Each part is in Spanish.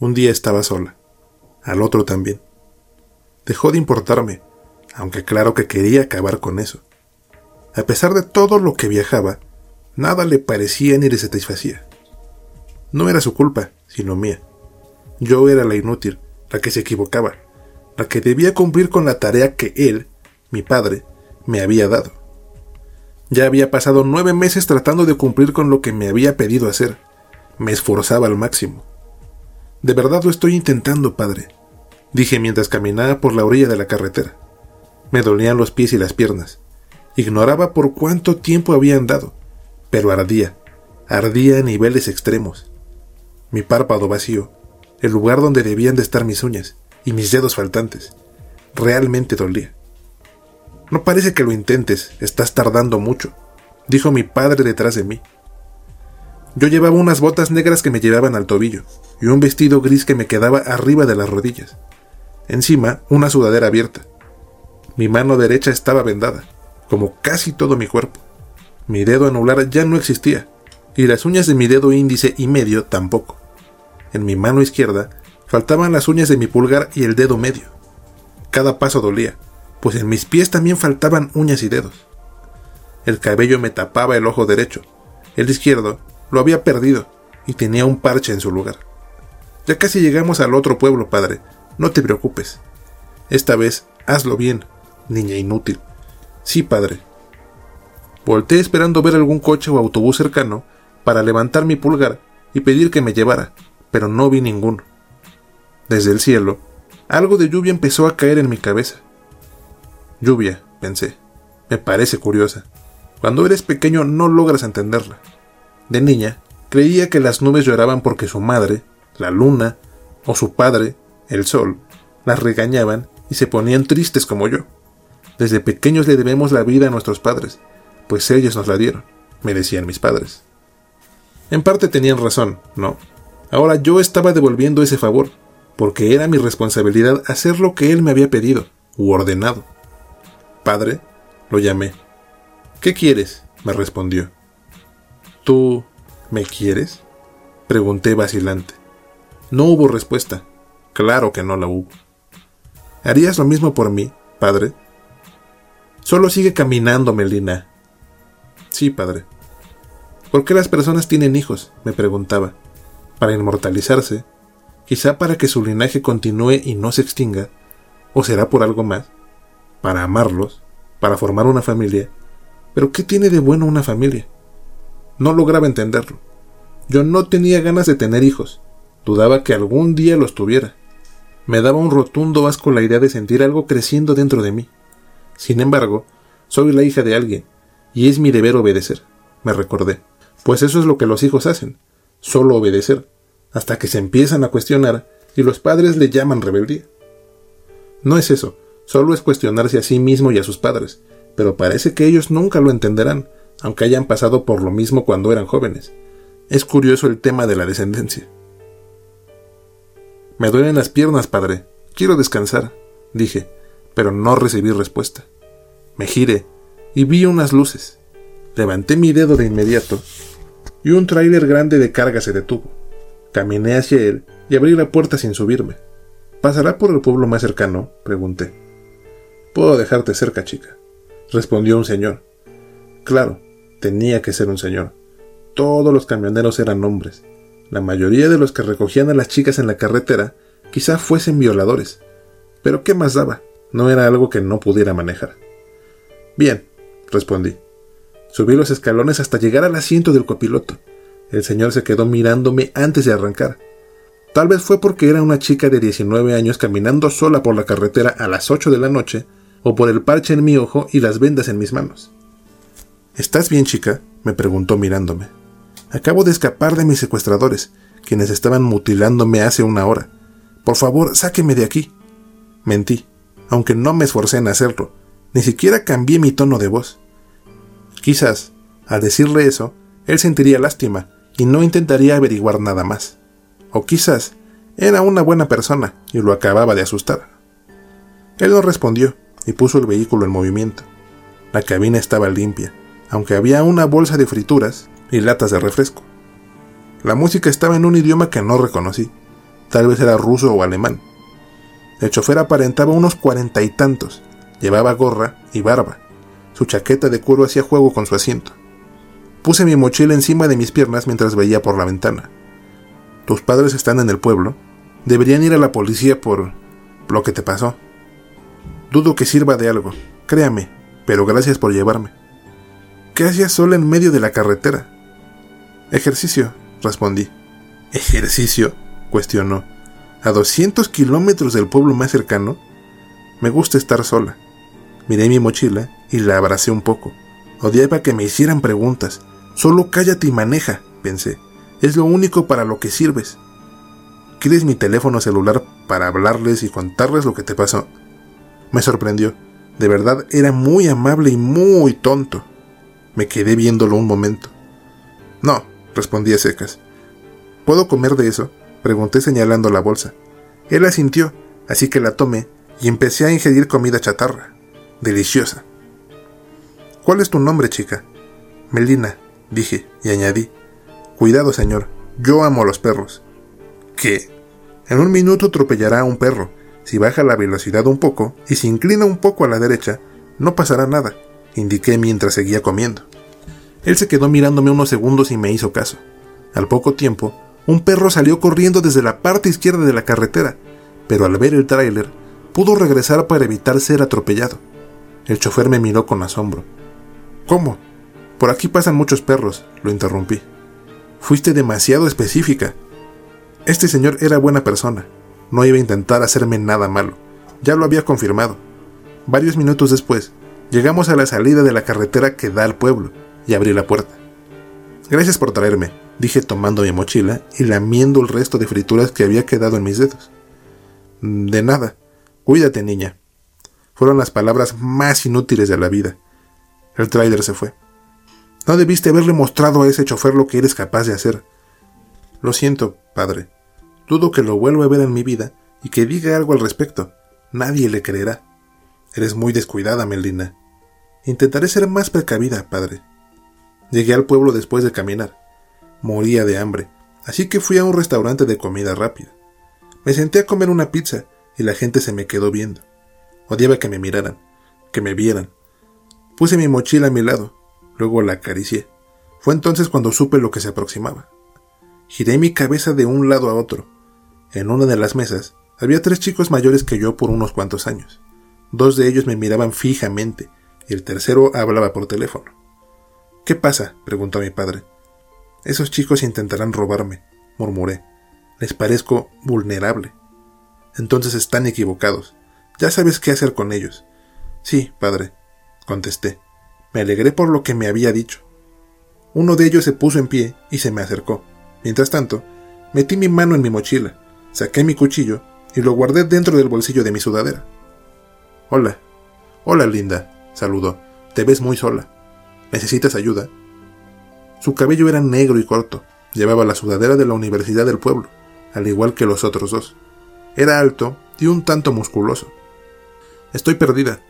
Un día estaba sola, al otro también. Dejó de importarme, aunque claro que quería acabar con eso. A pesar de todo lo que viajaba, nada le parecía ni le satisfacía. No era su culpa, sino mía. Yo era la inútil, la que se equivocaba, la que debía cumplir con la tarea que él, mi padre, me había dado. Ya había pasado nueve meses tratando de cumplir con lo que me había pedido hacer. Me esforzaba al máximo. De verdad lo estoy intentando, padre, dije mientras caminaba por la orilla de la carretera. Me dolían los pies y las piernas. Ignoraba por cuánto tiempo había andado, pero ardía, ardía a niveles extremos. Mi párpado vacío, el lugar donde debían de estar mis uñas y mis dedos faltantes, realmente dolía. No parece que lo intentes, estás tardando mucho, dijo mi padre detrás de mí. Yo llevaba unas botas negras que me llevaban al tobillo y un vestido gris que me quedaba arriba de las rodillas. Encima, una sudadera abierta. Mi mano derecha estaba vendada, como casi todo mi cuerpo. Mi dedo anular ya no existía, y las uñas de mi dedo índice y medio tampoco. En mi mano izquierda faltaban las uñas de mi pulgar y el dedo medio. Cada paso dolía, pues en mis pies también faltaban uñas y dedos. El cabello me tapaba el ojo derecho, el izquierdo lo había perdido y tenía un parche en su lugar. Ya casi llegamos al otro pueblo, padre, no te preocupes. Esta vez hazlo bien, niña inútil. Sí, padre. Volté esperando ver algún coche o autobús cercano para levantar mi pulgar y pedir que me llevara, pero no vi ninguno. Desde el cielo, algo de lluvia empezó a caer en mi cabeza. Lluvia, pensé. Me parece curiosa. Cuando eres pequeño no logras entenderla. De niña, creía que las nubes lloraban porque su madre, la luna, o su padre, el sol, las regañaban y se ponían tristes como yo. Desde pequeños le debemos la vida a nuestros padres, pues ellos nos la dieron, me decían mis padres. En parte tenían razón, ¿no? Ahora yo estaba devolviendo ese favor, porque era mi responsabilidad hacer lo que él me había pedido, u ordenado. Padre, lo llamé. ¿Qué quieres? me respondió. ¿Tú me quieres? pregunté vacilante. No hubo respuesta. Claro que no la hubo. ¿Harías lo mismo por mí, padre? Solo sigue caminando, Melina. Sí, padre. ¿Por qué las personas tienen hijos? me preguntaba. ¿Para inmortalizarse? ¿Quizá para que su linaje continúe y no se extinga? ¿O será por algo más? para amarlos, para formar una familia. Pero ¿qué tiene de bueno una familia? No lograba entenderlo. Yo no tenía ganas de tener hijos. Dudaba que algún día los tuviera. Me daba un rotundo asco la idea de sentir algo creciendo dentro de mí. Sin embargo, soy la hija de alguien, y es mi deber obedecer, me recordé. Pues eso es lo que los hijos hacen, solo obedecer, hasta que se empiezan a cuestionar y los padres le llaman rebeldía. No es eso, Solo es cuestionarse a sí mismo y a sus padres, pero parece que ellos nunca lo entenderán, aunque hayan pasado por lo mismo cuando eran jóvenes. Es curioso el tema de la descendencia. Me duelen las piernas, padre. Quiero descansar, dije, pero no recibí respuesta. Me giré y vi unas luces. Levanté mi dedo de inmediato y un tráiler grande de carga se detuvo. Caminé hacia él y abrí la puerta sin subirme. ¿Pasará por el pueblo más cercano? pregunté. Puedo dejarte cerca, chica, respondió un señor. Claro, tenía que ser un señor. Todos los camioneros eran hombres. La mayoría de los que recogían a las chicas en la carretera quizá fuesen violadores. Pero ¿qué más daba? No era algo que no pudiera manejar. Bien, respondí. Subí los escalones hasta llegar al asiento del copiloto. El señor se quedó mirándome antes de arrancar. Tal vez fue porque era una chica de 19 años caminando sola por la carretera a las 8 de la noche o por el parche en mi ojo y las vendas en mis manos. ¿Estás bien, chica? me preguntó mirándome. Acabo de escapar de mis secuestradores, quienes estaban mutilándome hace una hora. Por favor, sáqueme de aquí. Mentí, aunque no me esforcé en hacerlo. Ni siquiera cambié mi tono de voz. Quizás, al decirle eso, él sentiría lástima y no intentaría averiguar nada más. O quizás era una buena persona y lo acababa de asustar. Él no respondió, y puso el vehículo en movimiento. La cabina estaba limpia, aunque había una bolsa de frituras y latas de refresco. La música estaba en un idioma que no reconocí, Tal vez era ruso o alemán. El chofer aparentaba unos cuarenta y tantos. Llevaba gorra y barba. Su chaqueta de cuero hacía juego con su asiento. Puse mi mochila encima de mis piernas mientras veía por la ventana. Tus padres están en el pueblo. Deberían ir a la policía por lo que te pasó. Dudo que sirva de algo, créame, pero gracias por llevarme. ¿Qué hacías sola en medio de la carretera? Ejercicio, respondí. ¿Ejercicio? cuestionó. ¿A 200 kilómetros del pueblo más cercano? Me gusta estar sola. Miré mi mochila y la abracé un poco. Odiaba que me hicieran preguntas. Solo cállate y maneja, pensé. Es lo único para lo que sirves. ¿Quieres mi teléfono celular para hablarles y contarles lo que te pasó? Me sorprendió. De verdad era muy amable y muy tonto. Me quedé viéndolo un momento. No, respondí a secas. ¿Puedo comer de eso? Pregunté señalando la bolsa. Él asintió, así que la tomé y empecé a ingerir comida chatarra. Deliciosa. ¿Cuál es tu nombre, chica? Melina, dije, y añadí. Cuidado, señor, yo amo a los perros. ¿Qué? En un minuto atropellará a un perro. Si baja la velocidad un poco y se inclina un poco a la derecha, no pasará nada, indiqué mientras seguía comiendo. Él se quedó mirándome unos segundos y me hizo caso. Al poco tiempo, un perro salió corriendo desde la parte izquierda de la carretera, pero al ver el tráiler, pudo regresar para evitar ser atropellado. El chofer me miró con asombro. ¿Cómo? Por aquí pasan muchos perros, lo interrumpí. Fuiste demasiado específica. Este señor era buena persona. No iba a intentar hacerme nada malo. Ya lo había confirmado. Varios minutos después, llegamos a la salida de la carretera que da al pueblo y abrí la puerta. Gracias por traerme, dije tomando mi mochila y lamiendo el resto de frituras que había quedado en mis dedos. De nada. Cuídate, niña. Fueron las palabras más inútiles de la vida. El trailer se fue. No debiste haberle mostrado a ese chofer lo que eres capaz de hacer. Lo siento, padre. Dudo que lo vuelva a ver en mi vida y que diga algo al respecto. Nadie le creerá. Eres muy descuidada, Melina. Intentaré ser más precavida, padre. Llegué al pueblo después de caminar. Moría de hambre, así que fui a un restaurante de comida rápida. Me senté a comer una pizza y la gente se me quedó viendo. Odiaba que me miraran, que me vieran. Puse mi mochila a mi lado, luego la acaricié. Fue entonces cuando supe lo que se aproximaba. Giré mi cabeza de un lado a otro. En una de las mesas había tres chicos mayores que yo por unos cuantos años. Dos de ellos me miraban fijamente y el tercero hablaba por teléfono. ¿Qué pasa? preguntó mi padre. Esos chicos intentarán robarme, murmuré. Les parezco vulnerable. Entonces están equivocados. Ya sabes qué hacer con ellos. Sí, padre, contesté. Me alegré por lo que me había dicho. Uno de ellos se puso en pie y se me acercó. Mientras tanto, metí mi mano en mi mochila, saqué mi cuchillo y lo guardé dentro del bolsillo de mi sudadera. Hola. Hola, linda, saludó. Te ves muy sola. ¿Necesitas ayuda? Su cabello era negro y corto. Llevaba la sudadera de la Universidad del Pueblo, al igual que los otros dos. Era alto y un tanto musculoso. Estoy perdida.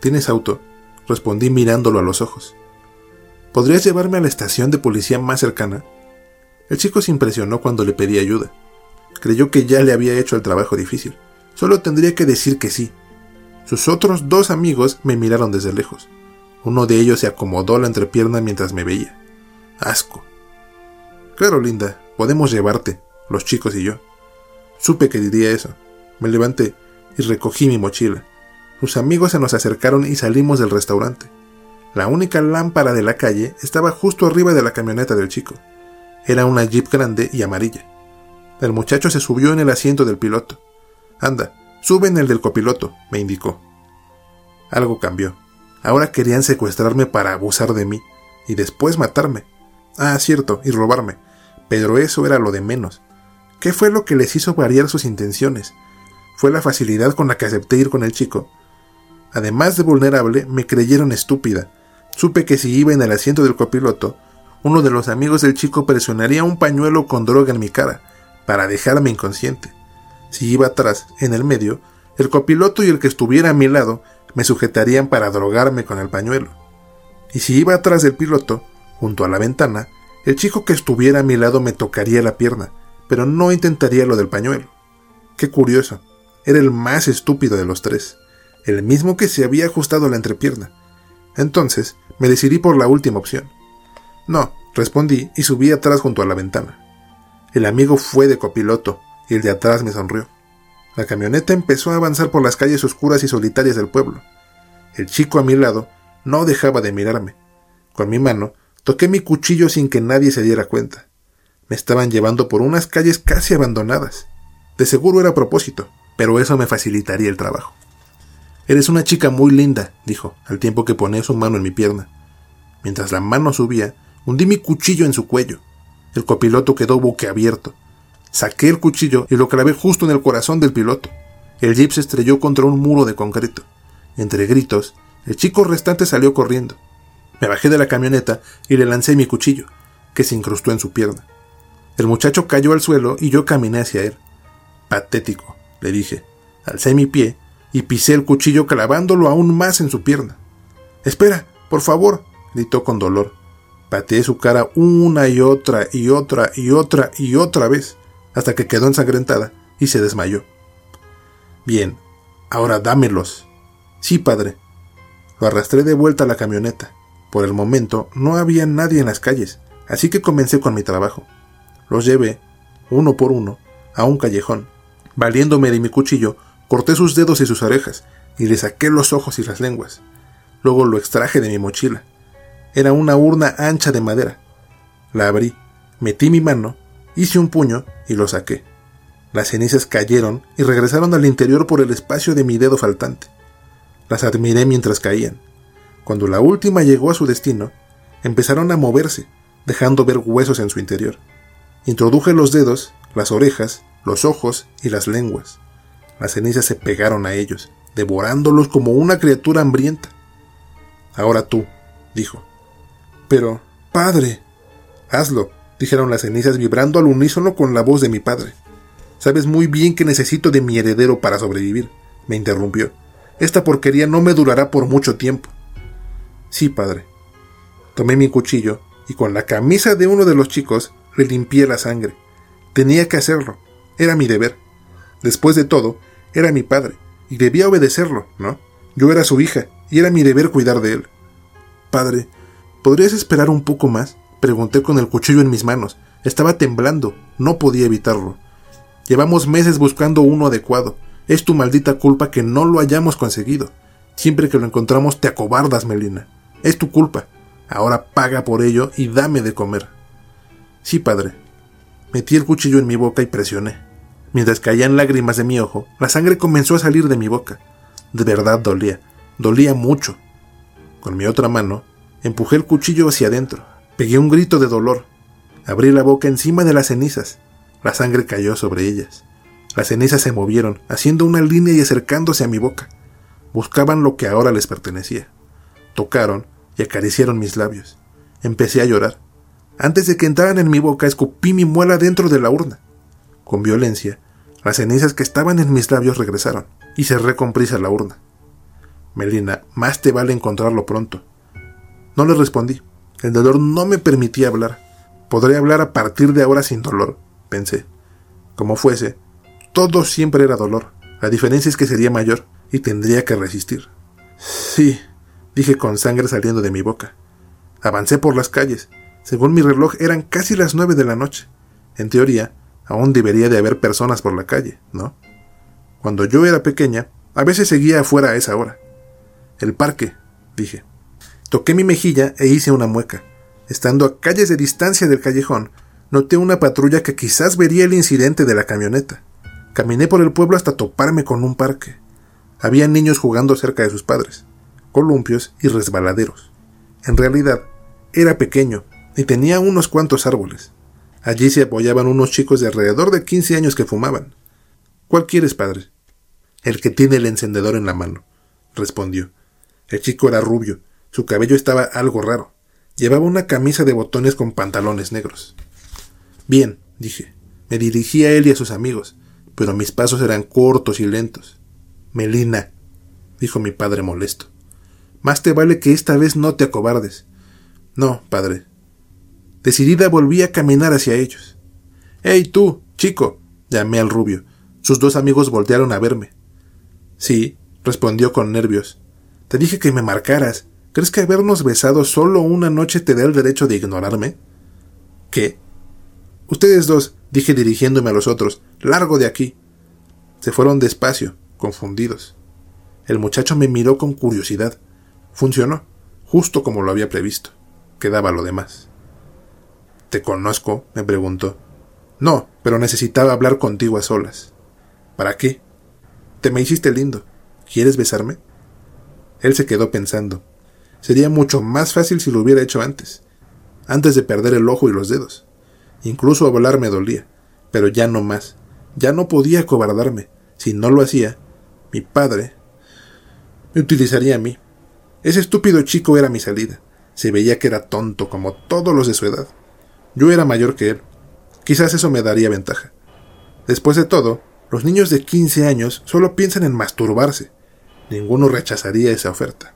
¿Tienes auto? Respondí mirándolo a los ojos. ¿Podrías llevarme a la estación de policía más cercana? El chico se impresionó cuando le pedí ayuda. Creyó que ya le había hecho el trabajo difícil. Solo tendría que decir que sí. Sus otros dos amigos me miraron desde lejos. Uno de ellos se acomodó la entrepierna mientras me veía. Asco. Claro, Linda, podemos llevarte, los chicos y yo. Supe que diría eso. Me levanté y recogí mi mochila. Sus amigos se nos acercaron y salimos del restaurante. La única lámpara de la calle estaba justo arriba de la camioneta del chico. Era una jeep grande y amarilla. El muchacho se subió en el asiento del piloto. Anda, sube en el del copiloto, me indicó. Algo cambió. Ahora querían secuestrarme para abusar de mí y después matarme. Ah, cierto, y robarme. Pero eso era lo de menos. ¿Qué fue lo que les hizo variar sus intenciones? Fue la facilidad con la que acepté ir con el chico. Además de vulnerable, me creyeron estúpida. Supe que si iba en el asiento del copiloto, uno de los amigos del chico presionaría un pañuelo con droga en mi cara, para dejarme inconsciente. Si iba atrás, en el medio, el copiloto y el que estuviera a mi lado me sujetarían para drogarme con el pañuelo. Y si iba atrás del piloto, junto a la ventana, el chico que estuviera a mi lado me tocaría la pierna, pero no intentaría lo del pañuelo. Qué curioso. Era el más estúpido de los tres, el mismo que se había ajustado la entrepierna. Entonces me decidí por la última opción. No, respondí y subí atrás junto a la ventana. El amigo fue de copiloto y el de atrás me sonrió. La camioneta empezó a avanzar por las calles oscuras y solitarias del pueblo. El chico a mi lado no dejaba de mirarme. Con mi mano toqué mi cuchillo sin que nadie se diera cuenta. Me estaban llevando por unas calles casi abandonadas. De seguro era propósito, pero eso me facilitaría el trabajo. Eres una chica muy linda, dijo, al tiempo que ponía su mano en mi pierna. Mientras la mano subía, hundí mi cuchillo en su cuello. El copiloto quedó boquiabierto. Saqué el cuchillo y lo clavé justo en el corazón del piloto. El jeep se estrelló contra un muro de concreto. Entre gritos, el chico restante salió corriendo. Me bajé de la camioneta y le lancé mi cuchillo, que se incrustó en su pierna. El muchacho cayó al suelo y yo caminé hacia él. Patético, le dije. Alcé mi pie y pisé el cuchillo clavándolo aún más en su pierna. Espera, por favor, gritó con dolor. Pateé su cara una y otra y otra y otra y otra vez, hasta que quedó ensangrentada y se desmayó. Bien, ahora dámelos. Sí, padre. Lo arrastré de vuelta a la camioneta. Por el momento no había nadie en las calles, así que comencé con mi trabajo. Los llevé, uno por uno, a un callejón. Valiéndome de mi cuchillo, corté sus dedos y sus orejas, y le saqué los ojos y las lenguas. Luego lo extraje de mi mochila. Era una urna ancha de madera. La abrí, metí mi mano, hice un puño y lo saqué. Las cenizas cayeron y regresaron al interior por el espacio de mi dedo faltante. Las admiré mientras caían. Cuando la última llegó a su destino, empezaron a moverse, dejando ver huesos en su interior. Introduje los dedos, las orejas, los ojos y las lenguas. Las cenizas se pegaron a ellos, devorándolos como una criatura hambrienta. Ahora tú, dijo. Pero, padre. Hazlo, dijeron las cenizas vibrando al unísono con la voz de mi padre. Sabes muy bien que necesito de mi heredero para sobrevivir, me interrumpió. Esta porquería no me durará por mucho tiempo. Sí, padre. Tomé mi cuchillo y con la camisa de uno de los chicos le limpié la sangre. Tenía que hacerlo. Era mi deber. Después de todo, era mi padre, y debía obedecerlo, ¿no? Yo era su hija, y era mi deber cuidar de él. Padre, ¿podrías esperar un poco más? Pregunté con el cuchillo en mis manos. Estaba temblando, no podía evitarlo. Llevamos meses buscando uno adecuado. Es tu maldita culpa que no lo hayamos conseguido. Siempre que lo encontramos te acobardas, Melina. Es tu culpa. Ahora paga por ello y dame de comer. Sí, padre. Metí el cuchillo en mi boca y presioné. Mientras caían lágrimas de mi ojo, la sangre comenzó a salir de mi boca. De verdad dolía, dolía mucho. Con mi otra mano, empujé el cuchillo hacia adentro. Pegué un grito de dolor. Abrí la boca encima de las cenizas. La sangre cayó sobre ellas. Las cenizas se movieron, haciendo una línea y acercándose a mi boca. Buscaban lo que ahora les pertenecía. Tocaron y acariciaron mis labios. Empecé a llorar. Antes de que entraran en mi boca, escupí mi muela dentro de la urna. Con violencia, las cenizas que estaban en mis labios regresaron, y cerré con prisa la urna. Melina, más te vale encontrarlo pronto. No le respondí. El dolor no me permitía hablar. Podré hablar a partir de ahora sin dolor, pensé. Como fuese, todo siempre era dolor. La diferencia es que sería mayor y tendría que resistir. Sí, dije con sangre saliendo de mi boca. Avancé por las calles. Según mi reloj eran casi las nueve de la noche. En teoría, Aún debería de haber personas por la calle, ¿no? Cuando yo era pequeña, a veces seguía afuera a esa hora. El parque, dije. Toqué mi mejilla e hice una mueca. Estando a calles de distancia del callejón, noté una patrulla que quizás vería el incidente de la camioneta. Caminé por el pueblo hasta toparme con un parque. Había niños jugando cerca de sus padres, columpios y resbaladeros. En realidad, era pequeño y tenía unos cuantos árboles. Allí se apoyaban unos chicos de alrededor de 15 años que fumaban. ¿Cuál quieres, padre? El que tiene el encendedor en la mano, respondió. El chico era rubio, su cabello estaba algo raro. Llevaba una camisa de botones con pantalones negros. Bien, dije. Me dirigí a él y a sus amigos, pero mis pasos eran cortos y lentos. Melina, dijo mi padre molesto. Más te vale que esta vez no te acobardes. No, padre, Decidida volví a caminar hacia ellos. ¡Hey tú, chico! llamé al rubio. Sus dos amigos voltearon a verme. Sí, respondió con nervios. Te dije que me marcaras. ¿Crees que habernos besado solo una noche te da el derecho de ignorarme? ¿Qué? Ustedes dos, dije dirigiéndome a los otros, largo de aquí. Se fueron despacio, confundidos. El muchacho me miró con curiosidad. Funcionó, justo como lo había previsto. Quedaba lo demás. ¿Te conozco? me preguntó. No, pero necesitaba hablar contigo a solas. ¿Para qué? Te me hiciste lindo. ¿Quieres besarme? Él se quedó pensando. Sería mucho más fácil si lo hubiera hecho antes, antes de perder el ojo y los dedos. Incluso hablar me dolía, pero ya no más. Ya no podía cobardarme. Si no lo hacía, mi padre me utilizaría a mí. Ese estúpido chico era mi salida. Se veía que era tonto como todos los de su edad. Yo era mayor que él. Quizás eso me daría ventaja. Después de todo, los niños de 15 años solo piensan en masturbarse. Ninguno rechazaría esa oferta.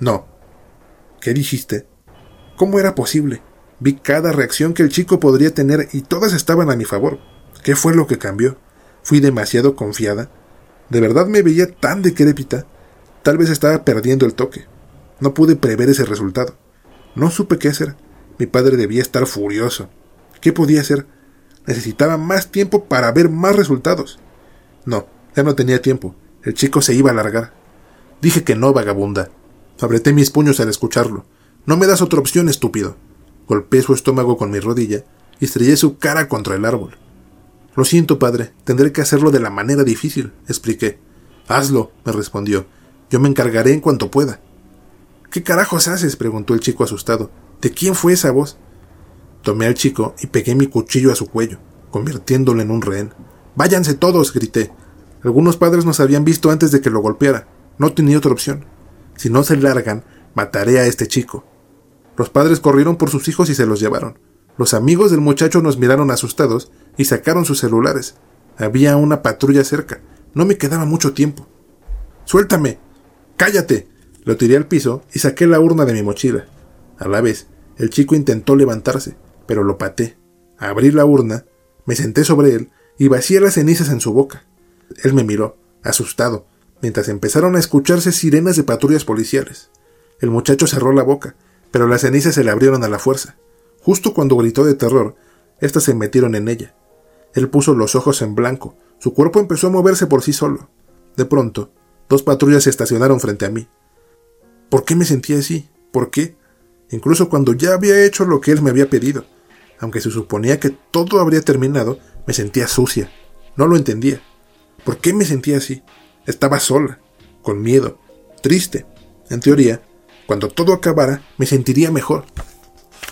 No. ¿Qué dijiste? ¿Cómo era posible? Vi cada reacción que el chico podría tener y todas estaban a mi favor. ¿Qué fue lo que cambió? ¿Fui demasiado confiada? ¿De verdad me veía tan decrépita? Tal vez estaba perdiendo el toque. No pude prever ese resultado. No supe qué hacer. Mi padre debía estar furioso. ¿Qué podía hacer? Necesitaba más tiempo para ver más resultados. No, ya no tenía tiempo. El chico se iba a largar. Dije que no, vagabunda. Apreté mis puños al escucharlo. No me das otra opción, estúpido. Golpeé su estómago con mi rodilla y estrellé su cara contra el árbol. Lo siento, padre, tendré que hacerlo de la manera difícil, expliqué. Hazlo, me respondió. Yo me encargaré en cuanto pueda. ¿Qué carajos haces? preguntó el chico asustado. ¿De quién fue esa voz? Tomé al chico y pegué mi cuchillo a su cuello, convirtiéndolo en un rehén. Váyanse todos, grité. Algunos padres nos habían visto antes de que lo golpeara. No tenía otra opción. Si no se largan, mataré a este chico. Los padres corrieron por sus hijos y se los llevaron. Los amigos del muchacho nos miraron asustados y sacaron sus celulares. Había una patrulla cerca. No me quedaba mucho tiempo. Suéltame. Cállate. Lo tiré al piso y saqué la urna de mi mochila. A la vez, el chico intentó levantarse, pero lo paté. Abrí la urna, me senté sobre él y vacié las cenizas en su boca. Él me miró, asustado, mientras empezaron a escucharse sirenas de patrullas policiales. El muchacho cerró la boca, pero las cenizas se le abrieron a la fuerza. Justo cuando gritó de terror, éstas se metieron en ella. Él puso los ojos en blanco, su cuerpo empezó a moverse por sí solo. De pronto, dos patrullas se estacionaron frente a mí. ¿Por qué me sentía así? ¿Por qué? Incluso cuando ya había hecho lo que él me había pedido. Aunque se suponía que todo habría terminado, me sentía sucia. No lo entendía. ¿Por qué me sentía así? Estaba sola, con miedo, triste. En teoría, cuando todo acabara, me sentiría mejor.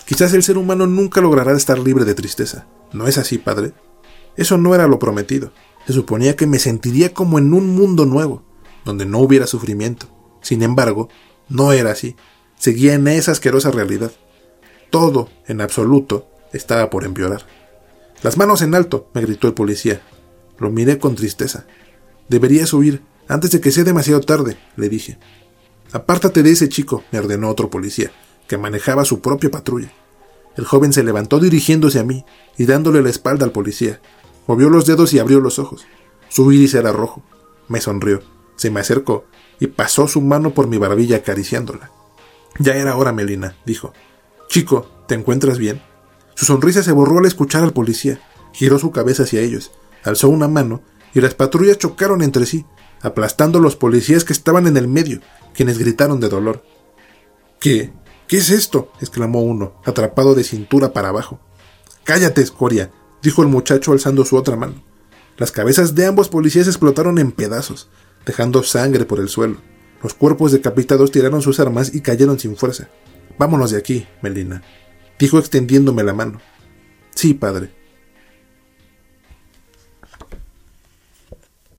Quizás el ser humano nunca logrará estar libre de tristeza. ¿No es así, padre? Eso no era lo prometido. Se suponía que me sentiría como en un mundo nuevo, donde no hubiera sufrimiento. Sin embargo, no era así. Seguía en esa asquerosa realidad. Todo, en absoluto, estaba por empeorar. Las manos en alto, me gritó el policía. Lo miré con tristeza. Deberías huir antes de que sea demasiado tarde, le dije. Apártate de ese chico, me ordenó otro policía, que manejaba su propia patrulla. El joven se levantó dirigiéndose a mí y dándole la espalda al policía. Movió los dedos y abrió los ojos. Su iris era rojo. Me sonrió, se me acercó y pasó su mano por mi barbilla acariciándola. Ya era hora, Melina, dijo. Chico, ¿te encuentras bien? Su sonrisa se borró al escuchar al policía. Giró su cabeza hacia ellos, alzó una mano y las patrullas chocaron entre sí, aplastando a los policías que estaban en el medio quienes gritaron de dolor. ¿Qué? ¿Qué es esto? exclamó uno, atrapado de cintura para abajo. Cállate, escoria, dijo el muchacho alzando su otra mano. Las cabezas de ambos policías explotaron en pedazos, dejando sangre por el suelo. Los cuerpos decapitados tiraron sus armas y cayeron sin fuerza. Vámonos de aquí, Melina, dijo extendiéndome la mano. Sí, padre.